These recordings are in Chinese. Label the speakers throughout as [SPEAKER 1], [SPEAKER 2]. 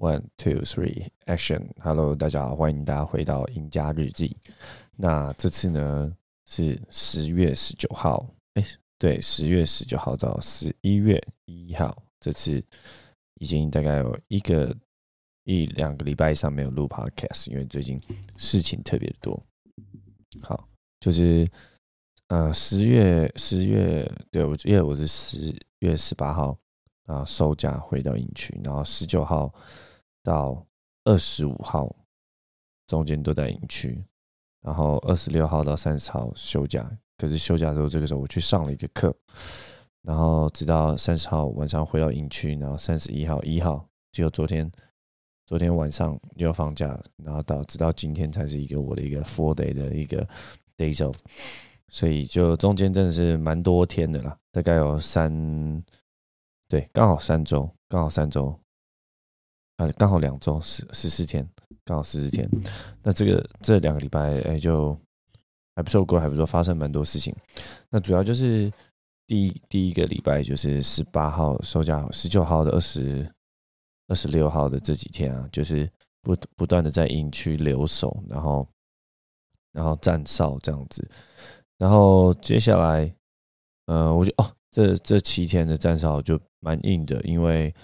[SPEAKER 1] One, two, three, action! Hello，大家好，欢迎大家回到赢家日记。那这次呢是十月十九号，哎，对，十月十九号到十一月一号，这次已经大概有一个一两个礼拜以上没有录 Podcast，因为最近事情特别多。好，就是呃十月十月，对我因为我是十月十八号啊收假回到营区，然后十九号。到二十五号中间都在营区，然后二十六号到三十号休假。可是休假的时候，这个时候我去上了一个课，然后直到三十号晚上回到营区，然后三十一号一号，只有昨天昨天晚上又放假，然后到直到今天才是一个我的一个 four day 的一个 days off，所以就中间真的是蛮多天的啦，大概有三对，刚好三周，刚好三周。啊，刚好两周十十四天，刚好十四天。那这个这两个礼拜，哎，就还不错过，还不错，发生蛮多事情。那主要就是第一第一个礼拜，就是十八号收假，十九号的二十二十六号的这几天啊，就是不不断的在营区留守，然后然后站哨这样子。然后接下来，呃，我就哦，这这七天的站哨就蛮硬的，因为。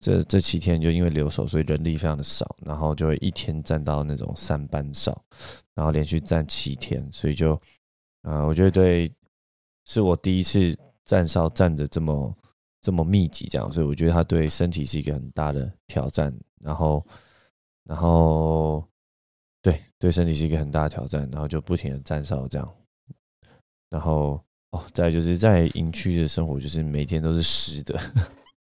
[SPEAKER 1] 这这七天就因为留守，所以人力非常的少，然后就会一天站到那种三班哨，然后连续站七天，所以就，呃，我觉得对，是我第一次站哨站的这么这么密集这样，所以我觉得他对身体是一个很大的挑战，然后，然后，对对身体是一个很大的挑战，然后就不停的站哨这样，然后哦，再就是在营区的生活，就是每天都是湿的。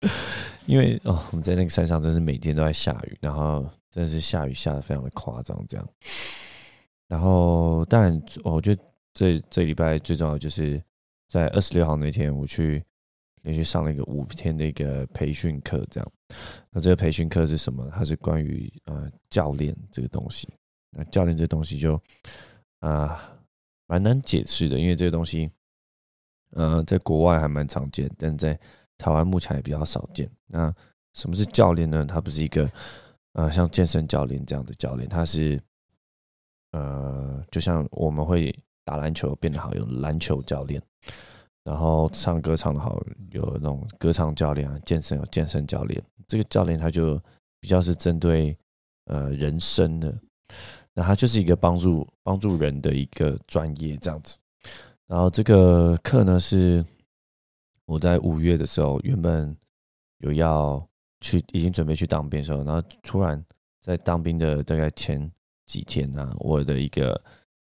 [SPEAKER 1] 因为哦，我们在那个山上，真是每天都在下雨，然后真的是下雨下的非常的夸张，这样。然后，当然，我觉得这这礼拜最重要就是在二十六号那天，我去连续上了一个五天的一个培训课，这样。那这个培训课是什么？它是关于呃教练这个东西。那教练这东西就啊蛮难解释的，因为这个东西，呃，在国外还蛮常见，但在台湾目前也比较少见。那什么是教练呢？他不是一个呃像健身教练这样的教练，他是呃就像我们会打篮球变得好有篮球教练，然后唱歌唱得好有那种歌唱教练啊，健身有健身教练。这个教练他就比较是针对呃人生的，那他就是一个帮助帮助人的一个专业这样子。然后这个课呢是。我在五月的时候，原本有要去，已经准备去当兵的时候，然后突然在当兵的大概前几天呢，我的一个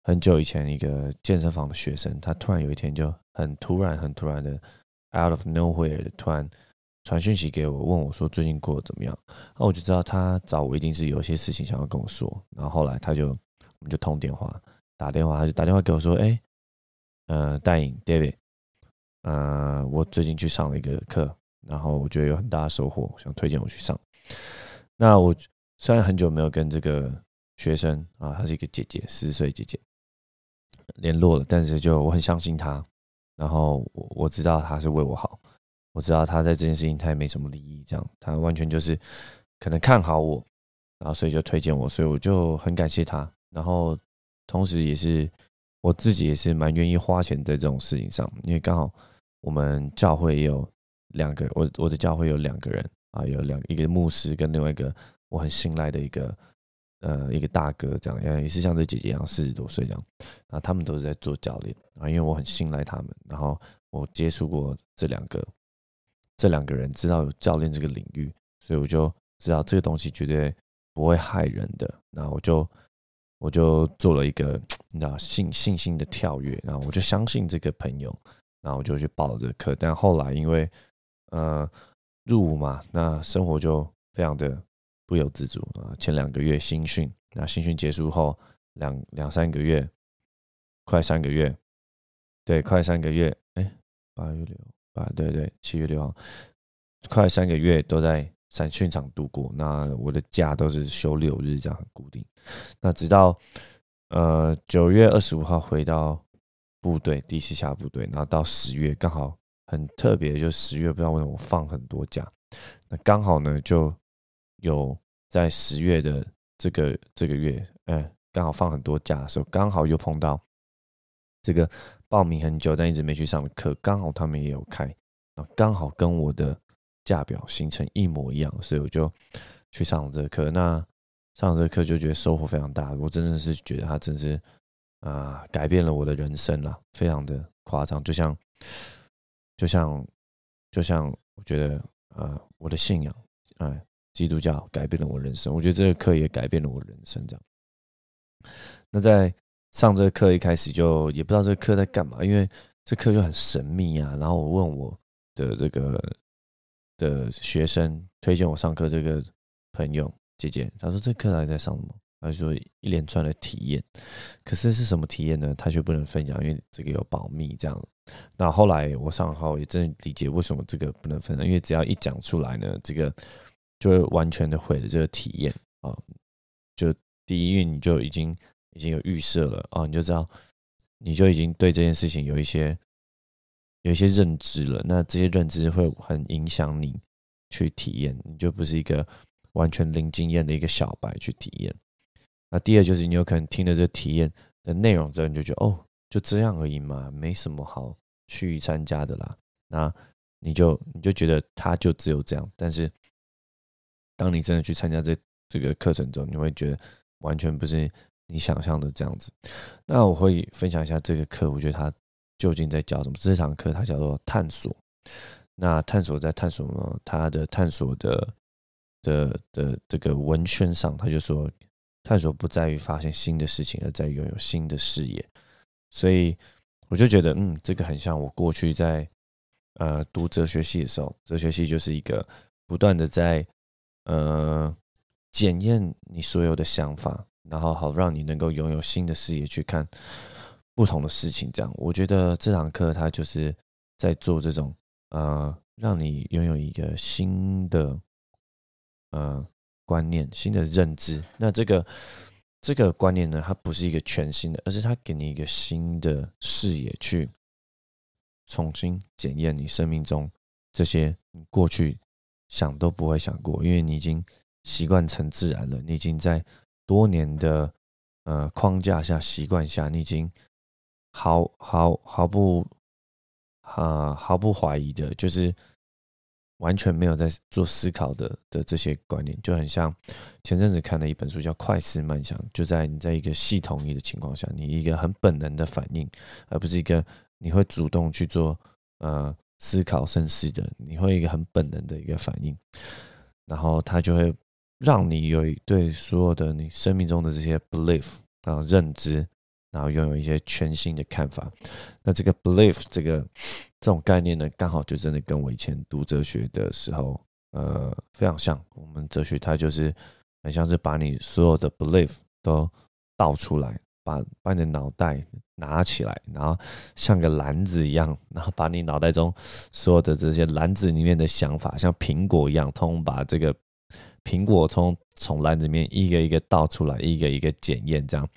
[SPEAKER 1] 很久以前一个健身房的学生，他突然有一天就很突然、很突然的 out of nowhere 突然传讯息给我，问我说最近过得怎么样？那我就知道他找我一定是有些事情想要跟我说。然后后来他就我们就通电话，打电话他就打电话给我说：“哎，呃，戴颖 David。”呃，我最近去上了一个课，然后我觉得有很大的收获，想推荐我去上。那我虽然很久没有跟这个学生啊，她是一个姐姐，十岁姐姐联络了，但是就我很相信她，然后我我知道她是为我好，我知道她在这件事情她也没什么利益，这样她完全就是可能看好我，然后所以就推荐我，所以我就很感谢她，然后同时也是我自己也是蛮愿意花钱在这种事情上，因为刚好。我们教会有两个，我我的教会有两个人啊，有两一个牧师跟另外一个我很信赖的一个呃一个大哥，这样也是像这姐姐一样四十多岁这样，啊，他们都是在做教练啊，因为我很信赖他们，然后我接触过这两个这两个人，知道有教练这个领域，所以我就知道这个东西绝对不会害人的，那我就我就做了一个 你知道信信心的跳跃，然后我就相信这个朋友。然后我就去报这个课，但后来因为呃入伍嘛，那生活就非常的不由自主啊。前两个月新训，那新训结束后两两三个月，快三个月，对，快三个月，哎，八月六啊，对对，七月六号，快三个月都在散训场度过。那我的假都是休六日，这样很固定。那直到呃九月二十五号回到。部队第一次下部队，然后到十月刚好很特别，就十月不知道为什么放很多假，那刚好呢就有在十月的这个这个月，哎，刚好放很多假的时候，刚好又碰到这个报名很久但一直没去上的课，刚好他们也有开，啊，刚好跟我的价表行程一模一样，所以我就去上这个课。那上这个课就觉得收获非常大，我真的是觉得他真是啊，改变了我的人生了，非常的夸张，就像就像就像我觉得呃，我的信仰，哎。基督教改变了我人生，我觉得这个课也改变了我人生。这样，那在上这个课一开始就也不知道这个课在干嘛，因为这课就很神秘啊。然后我问我的这个的学生推荐我上课这个朋友姐姐，她说这课到底在上什么？他说一连串的体验，可是是什么体验呢？他却不能分享，因为这个有保密。这样，那后来我上号也真理解为什么这个不能分享，因为只要一讲出来呢，这个。就会完全的毁了这个体验啊！就第一运你就已经已经有预设了啊，你就知道你就已经对这件事情有一些有一些认知了。那这些认知会很影响你去体验，你就不是一个完全零经验的一个小白去体验。那第二就是你有可能听了这体验的内容之后，你就觉得哦，就这样而已嘛，没什么好去参加的啦。那你就你就觉得它就只有这样，但是。当你真的去参加这这个课程中，你会觉得完全不是你想象的这样子。那我会分享一下这个课，我觉得它究竟在教什么？这堂课它叫做探索。那探索在探索呢？它的探索的的的这个文宣上，他就说，探索不在于发现新的事情，而在于拥有新的视野。所以我就觉得，嗯，这个很像我过去在呃读哲学系的时候，哲学系就是一个不断的在呃，检验你所有的想法，然后好让你能够拥有新的视野去看不同的事情。这样，我觉得这堂课它就是在做这种呃，让你拥有一个新的嗯观念、新的认知。那这个这个观念呢，它不是一个全新的，而是它给你一个新的视野，去重新检验你生命中这些你过去。想都不会想过，因为你已经习惯成自然了。你已经在多年的呃框架下、习惯下，你已经毫毫毫不啊毫不怀疑的，就是完全没有在做思考的的这些观念，就很像前阵子看的一本书叫《快思慢想》，就在你在一个系统里的情况下，你一个很本能的反应，而不是一个你会主动去做呃。思考深思的，你会一个很本能的一个反应，然后它就会让你有对所有的你生命中的这些 belief 啊认知，然后拥有一些全新的看法。那这个 belief 这个这种概念呢，刚好就真的跟我以前读哲学的时候，呃，非常像。我们哲学它就是很像是把你所有的 belief 都倒出来。把把你的脑袋拿起来，然后像个篮子一样，然后把你脑袋中所有的这些篮子里面的想法，像苹果一样，通把这个苹果从从篮子里面一个一个倒出来，一个一个检验，这样。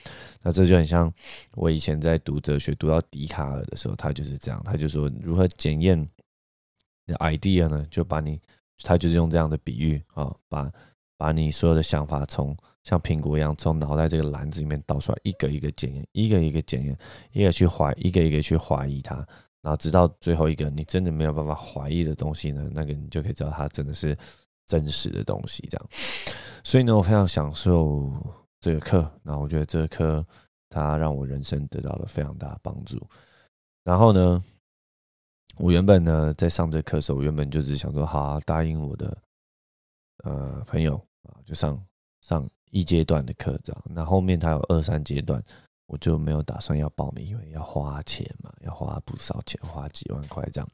[SPEAKER 1] 那这就很像我以前在读哲学，读到笛卡尔的时候，他就是这样，他就说如何检验的 idea 呢？就把你，他就是用这样的比喻啊，把把你所有的想法从。像苹果一样，从脑袋这个篮子里面倒出来，一个一个检验，一个一个检验，一个去怀，一个一个去怀疑它，然后直到最后一个你真的没有办法怀疑的东西呢，那个你就可以知道它真的是真实的东西。这样，所以呢，我非常享受这个课，然后我觉得这个课它让我人生得到了非常大的帮助。然后呢，我原本呢在上这课的时候，我原本就是想说，好答应我的呃朋友啊，就上上。一阶段的课这样，那后面他有二三阶段，我就没有打算要报名，因为要花钱嘛，要花不少钱，花几万块这样。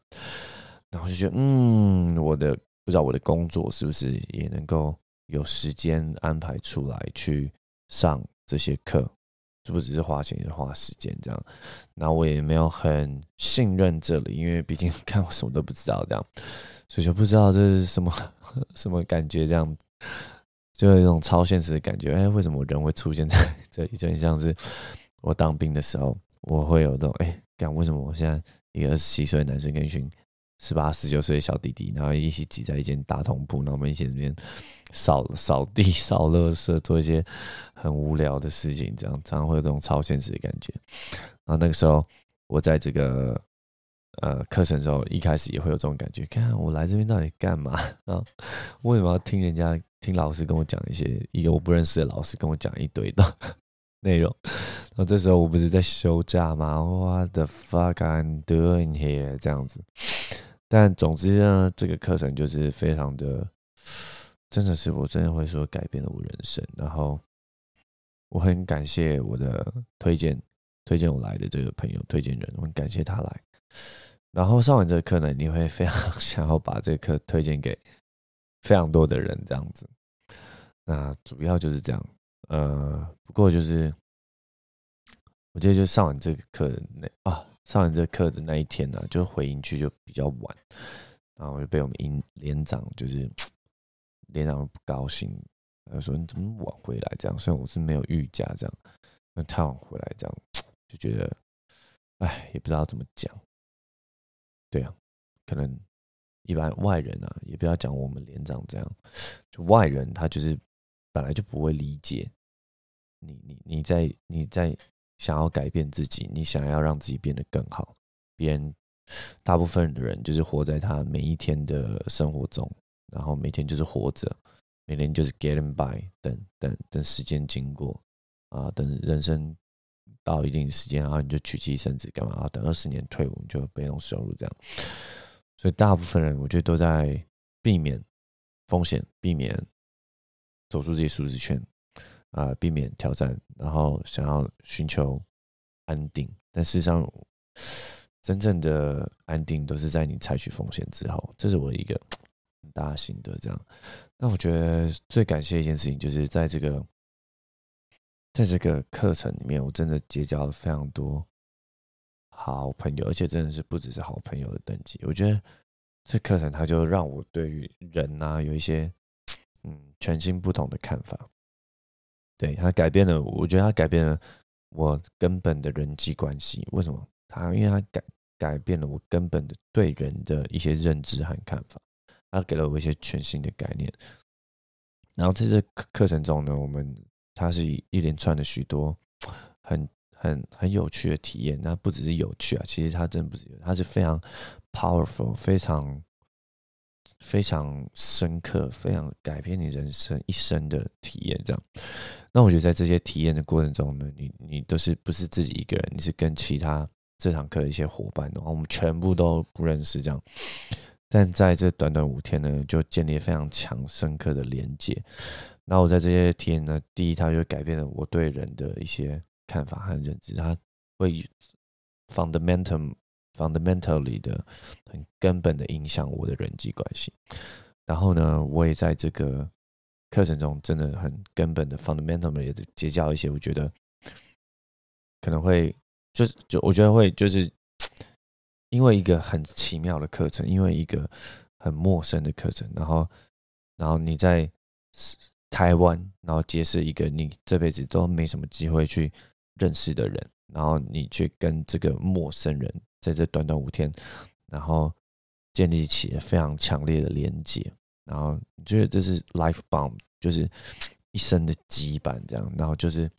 [SPEAKER 1] 然后就觉得，嗯，我的不知道我的工作是不是也能够有时间安排出来去上这些课，这不只是花钱，也是花时间这样。那我也没有很信任这里，因为毕竟 看我什么都不知道这样，所以就不知道这是什么 什么感觉这样。就有一种超现实的感觉，哎，为什么人会出现在 这里？就很像是我当兵的时候，我会有这种，哎，干为什么我现在一个二十七岁的男生跟一群十八、十九岁的小弟弟，然后一起挤在一间大通铺，然后我们一起那边扫扫地、扫垃圾，做一些很无聊的事情，这样常常会有这种超现实的感觉。然后那个时候，我在这个呃课程的时候，一开始也会有这种感觉，看我来这边到底干嘛啊？为什么要听人家听老师跟我讲一些一个我不认识的老师跟我讲一堆的 内容？然后这时候我不是在休假吗？What the fuck I'm doing here？这样子。但总之呢，这个课程就是非常的，真的是我真的会说改变了我人生。然后我很感谢我的推荐推荐我来的这个朋友推荐人，我很感谢他来。然后上完这个课呢，你会非常 想要把这课推荐给非常多的人，这样子。那主要就是这样。呃，不过就是我记得就上完这个课那啊。上完这课的那一天呢，就回营区就比较晚，然后我就被我们营连长就是 连长不高兴，他说你怎么晚回来这样？虽然我是没有预假这样，那太晚回来这样，就觉得哎，也不知道怎么讲。对啊，可能一般外人啊，也不要讲我们连长这样，就外人他就是本来就不会理解你，你你在你在。想要改变自己，你想要让自己变得更好。别人大部分的人就是活在他每一天的生活中，然后每天就是活着，每天就是 getting by，等等等时间经过啊，等人生到一定时间，然后你就娶妻生子干嘛啊？等二十年退伍，你就被动收入这样。所以大部分人我觉得都在避免风险，避免走出这些舒适圈。啊，避免挑战，然后想要寻求安定，但事实上，真正的安定都是在你采取风险之后。这是我一个很大的心得。这样，那我觉得最感谢一件事情，就是在这个在这个课程里面，我真的结交了非常多好朋友，而且真的是不只是好朋友的等级。我觉得这课程它就让我对于人呐有一些 嗯全新不同的看法。对他改变了，我觉得他改变了我根本的人际关系。为什么？他因为他改改变了我根本的对人的一些认知和看法，他给了我一些全新的概念。然后在这课课程中呢，我们它是一连串的许多很很很有趣的体验。那不只是有趣啊，其实它真的不是，它是非常 powerful，非常。非常深刻、非常改变你人生一生的体验，这样。那我觉得在这些体验的过程中呢，你你都是不是自己一个人？你是跟其他这堂课的一些伙伴，然后我们全部都不认识，这样。但在这短短五天呢，就建立非常强、深刻的连接。那我在这些体验呢，第一，它就改变了我对人的一些看法和认知，它会 fundamental。Fundamentally 的很根本的影响我的人际关系，然后呢，我也在这个课程中真的很根本的 fundamentally 结交一些，我觉得可能会就是就我觉得会就是因为一个很奇妙的课程，因为一个很陌生的课程，然后然后你在台湾，然后结识一个你这辈子都没什么机会去认识的人，然后你去跟这个陌生人。在这短短五天，然后建立起非常强烈的连接，然后你觉得这是 life bond，就是一生的羁绊，这样，然后就是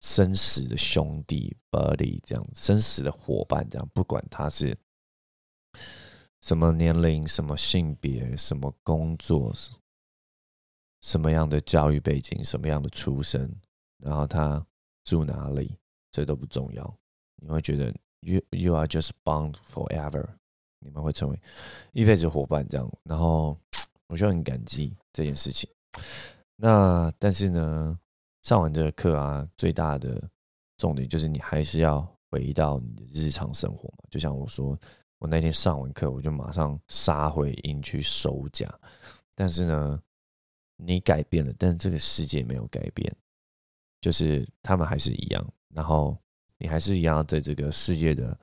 [SPEAKER 1] 生死的兄弟 buddy，这样生死的伙伴，这样，不管他是什么年龄、什么性别、什么工作、什么样的教育背景、什么样的出身，然后他住哪里，这都不重要，你会觉得。You you are just bound forever，你们会成为一辈子伙伴这样，然后我就很感激这件事情。那但是呢，上完这个课啊，最大的重点就是你还是要回到你的日常生活嘛。就像我说，我那天上完课，我就马上杀回营去收假。但是呢，你改变了，但是这个世界没有改变，就是他们还是一样。然后。你还是一样在这个世界的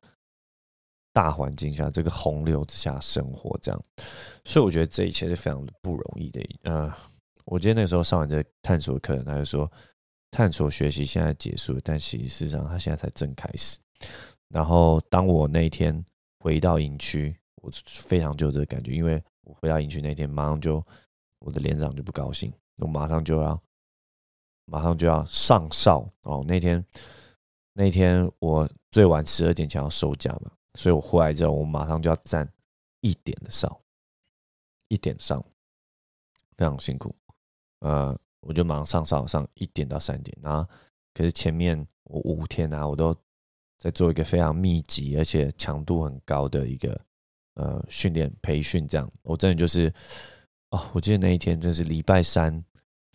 [SPEAKER 1] 大环境下，这个洪流之下生活，这样，所以我觉得这一切是非常不容易的。呃，我记得那时候上完这探索课，他就说，探索学习现在结束，但其实事实上他现在才正开始。然后当我那一天回到营区，我非常就这个感觉，因为我回到营区那天，马上就我的连长就不高兴，我马上就要马上就要上哨哦。那天那天我最晚十二点前要收假嘛，所以我回来之后，我马上就要站一点的哨，一点上，非常辛苦。呃，我就马上上哨，上一点到三点，然后可是前面我五天啊，我都在做一个非常密集而且强度很高的一个。呃，训练培训这样，我真的就是哦，我记得那一天真是礼拜三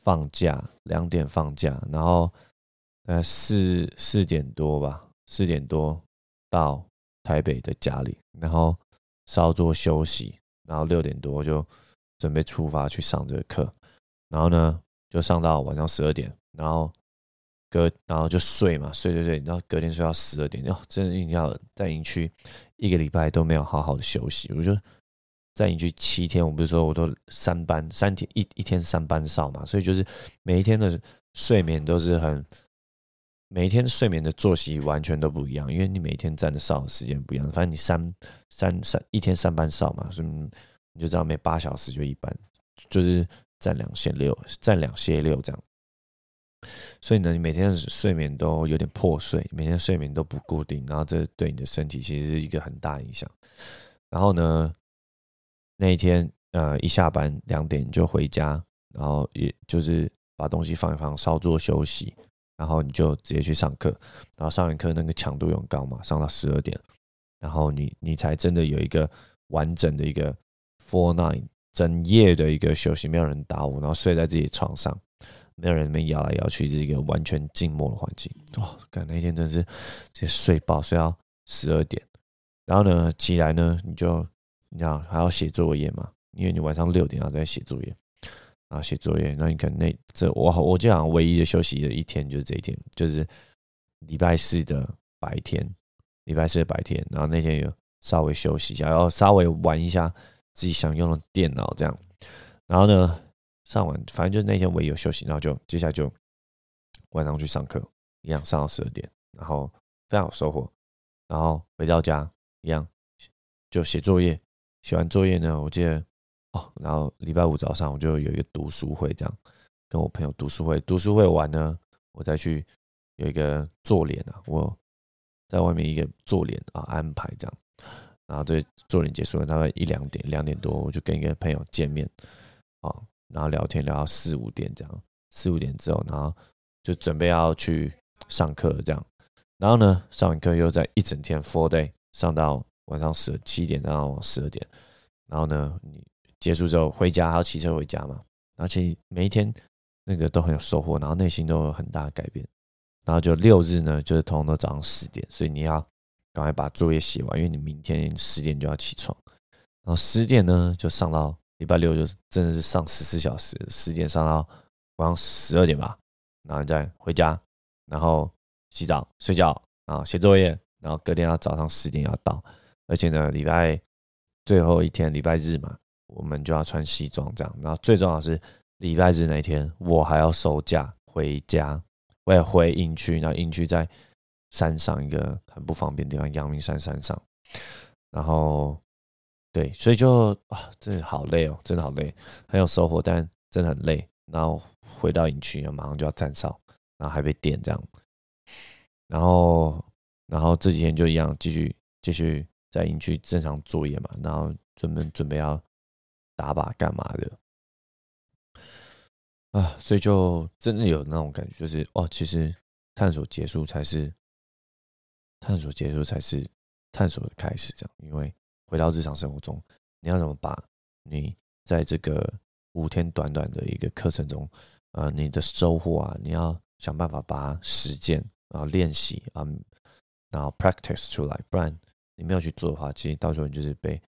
[SPEAKER 1] 放假，两点放假，然后呃四四点多吧，四点多到台北的家里，然后稍作休息，然后六点多就准备出发去上这个课，然后呢就上到晚上十二点，然后隔然后就睡嘛，睡睡睡，然后隔天睡到十二点，哦，真的一定要在营区。一个礼拜都没有好好的休息，我就在营区七天，我不是说我都三班三天一一天三班哨嘛，所以就是每一天的睡眠都是很，每一天睡眠的作息完全都不一样，因为你每天站的哨的时间不一样，反正你三三三一天三班哨嘛，所以你就知道每八小时就一班，就是站两歇六，站两歇六这样。所以呢，你每天睡眠都有点破碎，每天睡眠都不固定，然后这对你的身体其实是一个很大影响。然后呢，那一天呃一下班两点就回家，然后也就是把东西放一放，稍作休息，然后你就直接去上课。然后上完课那个强度又高嘛，上到十二点，然后你你才真的有一个完整的一个 four nine 整夜的一个休息，没有人打我，然后睡在自己床上。没有人那边摇来摇去，是一个完全静默的环境。哇，感那天真是直接睡爆，睡到十二点。然后呢，起来呢，你就你要还要写作业嘛？因为你晚上六点要在写作业，然后写作业。那你可能那这我我就想唯一的休息的一天就是这一天，就是礼拜四的白天，礼拜四的白天。然后那天有稍微休息一下，然后稍微玩一下自己想用的电脑这样。然后呢？上完，反正就是那天唯一有休息，然后就接下来就晚上去上课，一样上到十二点，然后非常有收获。然后回到家一样就写作业，写完作业呢，我记得哦，然后礼拜五早上我就有一个读书会，这样跟我朋友读书会，读书会完呢，我再去有一个做脸啊，我在外面一个做脸啊安排这样，然后这做脸结束了，大概一两点，两点多我就跟一个朋友见面啊。然后聊天聊到四五点这样，四五点之后，然后就准备要去上课这样。然后呢，上完课又在一整天 four day 上到晚上十七点到十二点。然后呢，你结束之后回家还要骑车回家嘛？而且每一天那个都很有收获，然后内心都有很大的改变。然后就六日呢，就是通常都早上十点，所以你要赶快把作业写完，因为你明天十点就要起床。然后十点呢，就上到。礼拜六就是真的是上十四小时，十点上到晚上十二点吧，然后再回家，然后洗澡、睡觉，然后写作业，然后隔天要早上十点要到，而且呢，礼拜最后一天礼拜日嘛，我们就要穿西装这样，然后最重要是礼拜日那天我还要收假回家，我也回营区，然后营区在山上一个很不方便的地方，阳明山山上，然后。对，所以就啊，真的好累哦，真的好累，很有收获，但真的很累。然后回到营区，马上就要站哨，然后还被电这样。然后，然后这几天就一样，继续继续在营区正常作业嘛，然后准备准备要打靶干嘛的啊，所以就真的有那种感觉，就是哦，其实探索结束才是探索结束才是探索的开始，这样，因为。回到日常生活中，你要怎么把你在这个五天短短的一个课程中，呃，你的收获啊，你要想办法把它实践啊，练习啊，然后 practice 出来，不然你没有去做的话，其实到时候你就是被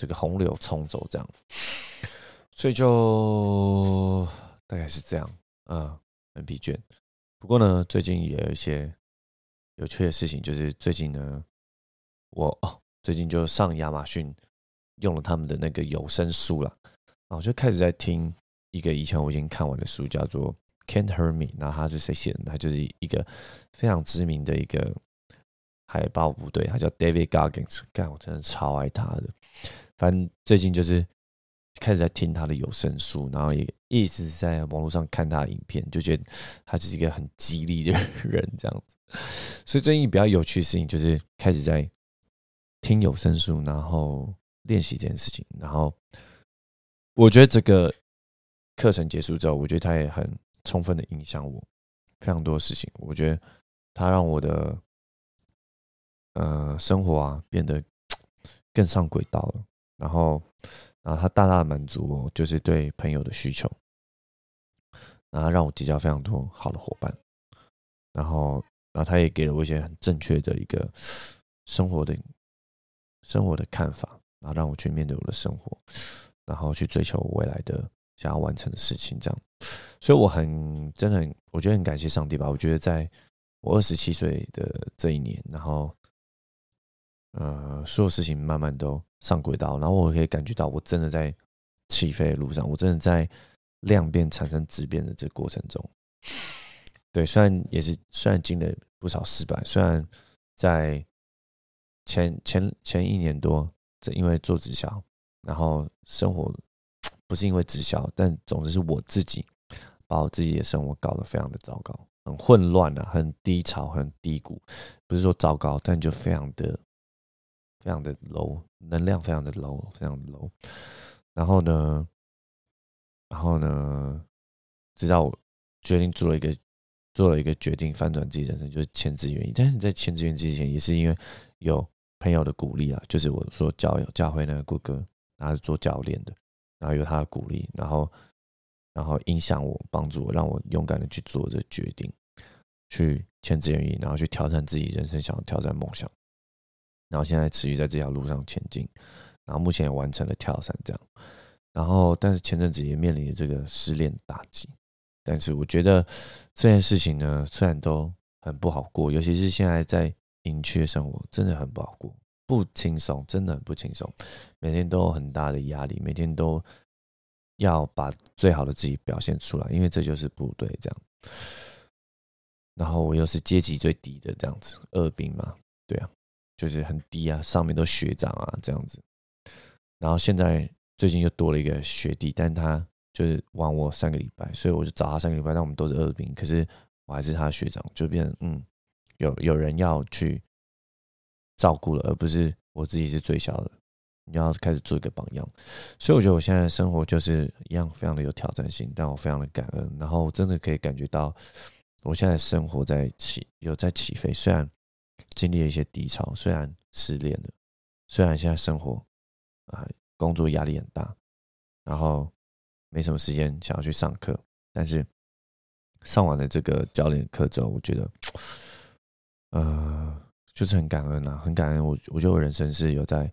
[SPEAKER 1] 这个洪流冲走这样。所以就大概是这样，嗯，很疲倦。不过呢，最近也有一些有趣的事情，就是最近呢，我哦。最近就上亚马逊用了他们的那个有声书了，然后就开始在听一个以前我已经看完的书，叫做《Can't Hurt Me》。那他是谁写的？他就是一个非常知名的一个海豹部队，他叫 David Goggins，干我真的超爱他的。反正最近就是开始在听他的有声书，然后也一直在网络上看他的影片，就觉得他就是一个很激励的人这样子。所以最近比较有趣的事情就是开始在听有声书，然后练习这件事情。然后我觉得这个课程结束之后，我觉得他也很充分的影响我非常多事情。我觉得他让我的呃生活啊变得更上轨道了。然后，然后他大大的满足我，就是对朋友的需求，然后让我结交非常多好的伙伴。然后，然后他也给了我一些很正确的一个生活的生活的看法，然后让我去面对我的生活，然后去追求我未来的想要完成的事情。这样，所以我很真的很，我觉得很感谢上帝吧。我觉得在我二十七岁的这一年，然后。呃，所有事情慢慢都上轨道，然后我可以感觉到，我真的在起飞的路上，我真的在量变产生质变的这个过程中。对，虽然也是虽然经历不少失败，虽然在前前前一年多，这因为做直销，然后生活 不是因为直销，但总之是我自己把我自己的生活搞得非常的糟糕，很混乱啊，很低潮，很低谷，不是说糟糕，但就非常的。非常的 low，能量非常的 low，非常 low。然后呢，然后呢，直到我决定做了一个做了一个决定，翻转自己人生，就是签字原因。但是你在签字原因之前，也是因为有朋友的鼓励啊，就是我说教教会那个顾哥，他是做教练的，然后有他的鼓励，然后然后影响我，帮助我，让我勇敢的去做这决定，去签字原因，然后去挑战自己人生想要挑战梦想。然后现在持续在这条路上前进，然后目前也完成了跳伞这样，然后但是前阵子也面临这个失恋打击，但是我觉得这件事情呢，虽然都很不好过，尤其是现在在营区生活，真的很不好过，不轻松，真的很不轻松，每天都有很大的压力，每天都要把最好的自己表现出来，因为这就是部队这样，然后我又是阶级最低的这样子，二兵嘛，对啊。就是很低啊，上面都学长啊这样子，然后现在最近又多了一个学弟，但他就是晚我三个礼拜，所以我就找他三个礼拜。但我们都是二兵，可是我还是他的学长，就变嗯，有有人要去照顾了，而不是我自己是最小的，你要开始做一个榜样。所以我觉得我现在生活就是一样，非常的有挑战性，但我非常的感恩，然后我真的可以感觉到我现在生活在起有在起飞，虽然。经历了一些低潮，虽然失恋了，虽然现在生活啊工作压力很大，然后没什么时间想要去上课，但是上完了这个教练课之后，我觉得，呃，就是很感恩啊，很感恩。我我觉得我人生是有在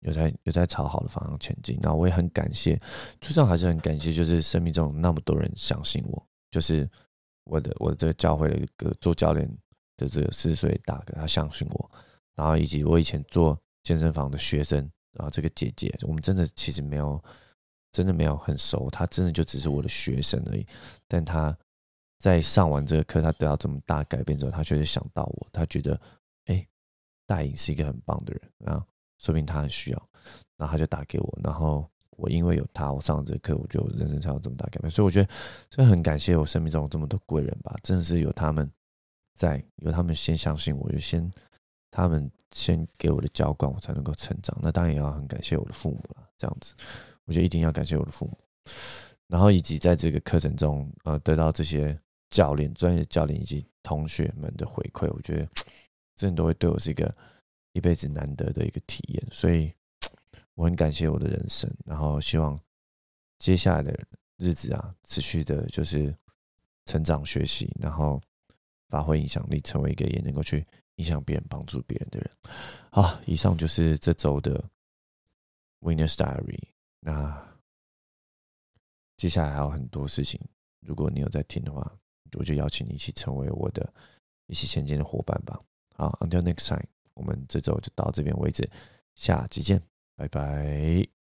[SPEAKER 1] 有在有在朝好的方向前进。那我也很感谢，最上还是很感谢，就是生命中那么多人相信我，就是我的我的这个教会的一个做教练。的这个四十岁大哥，他相信我，然后以及我以前做健身房的学生，然后这个姐姐，我们真的其实没有，真的没有很熟，他真的就只是我的学生而已。但他在上完这个课，他得到这么大改变之后，他确实想到我，他觉得，哎，大颖是一个很棒的人，然后说明他很需要，然后他就打给我，然后我因为有他，我上这个课，我就人生才有这么大改变。所以我觉得，真的很感谢我生命中有这么多贵人吧，真的是有他们。在由他们先相信我，就先他们先给我的浇灌，我才能够成长。那当然也要很感谢我的父母了。这样子，我觉得一定要感谢我的父母。然后以及在这个课程中，呃，得到这些教练、专业的教练以及同学们的回馈，我觉得真的都会对我是一个一辈子难得的一个体验。所以我很感谢我的人生，然后希望接下来的日子啊，持续的就是成长学习，然后。发挥影响力，成为一个也能够去影响别人、帮助别人的人。好，以上就是这周的 Winner's Diary。那接下来还有很多事情，如果你有在听的话，我就邀请你一起成为我的一起前进的伙伴吧。好，Until next time，我们这周就到这边为止，下期见，拜拜。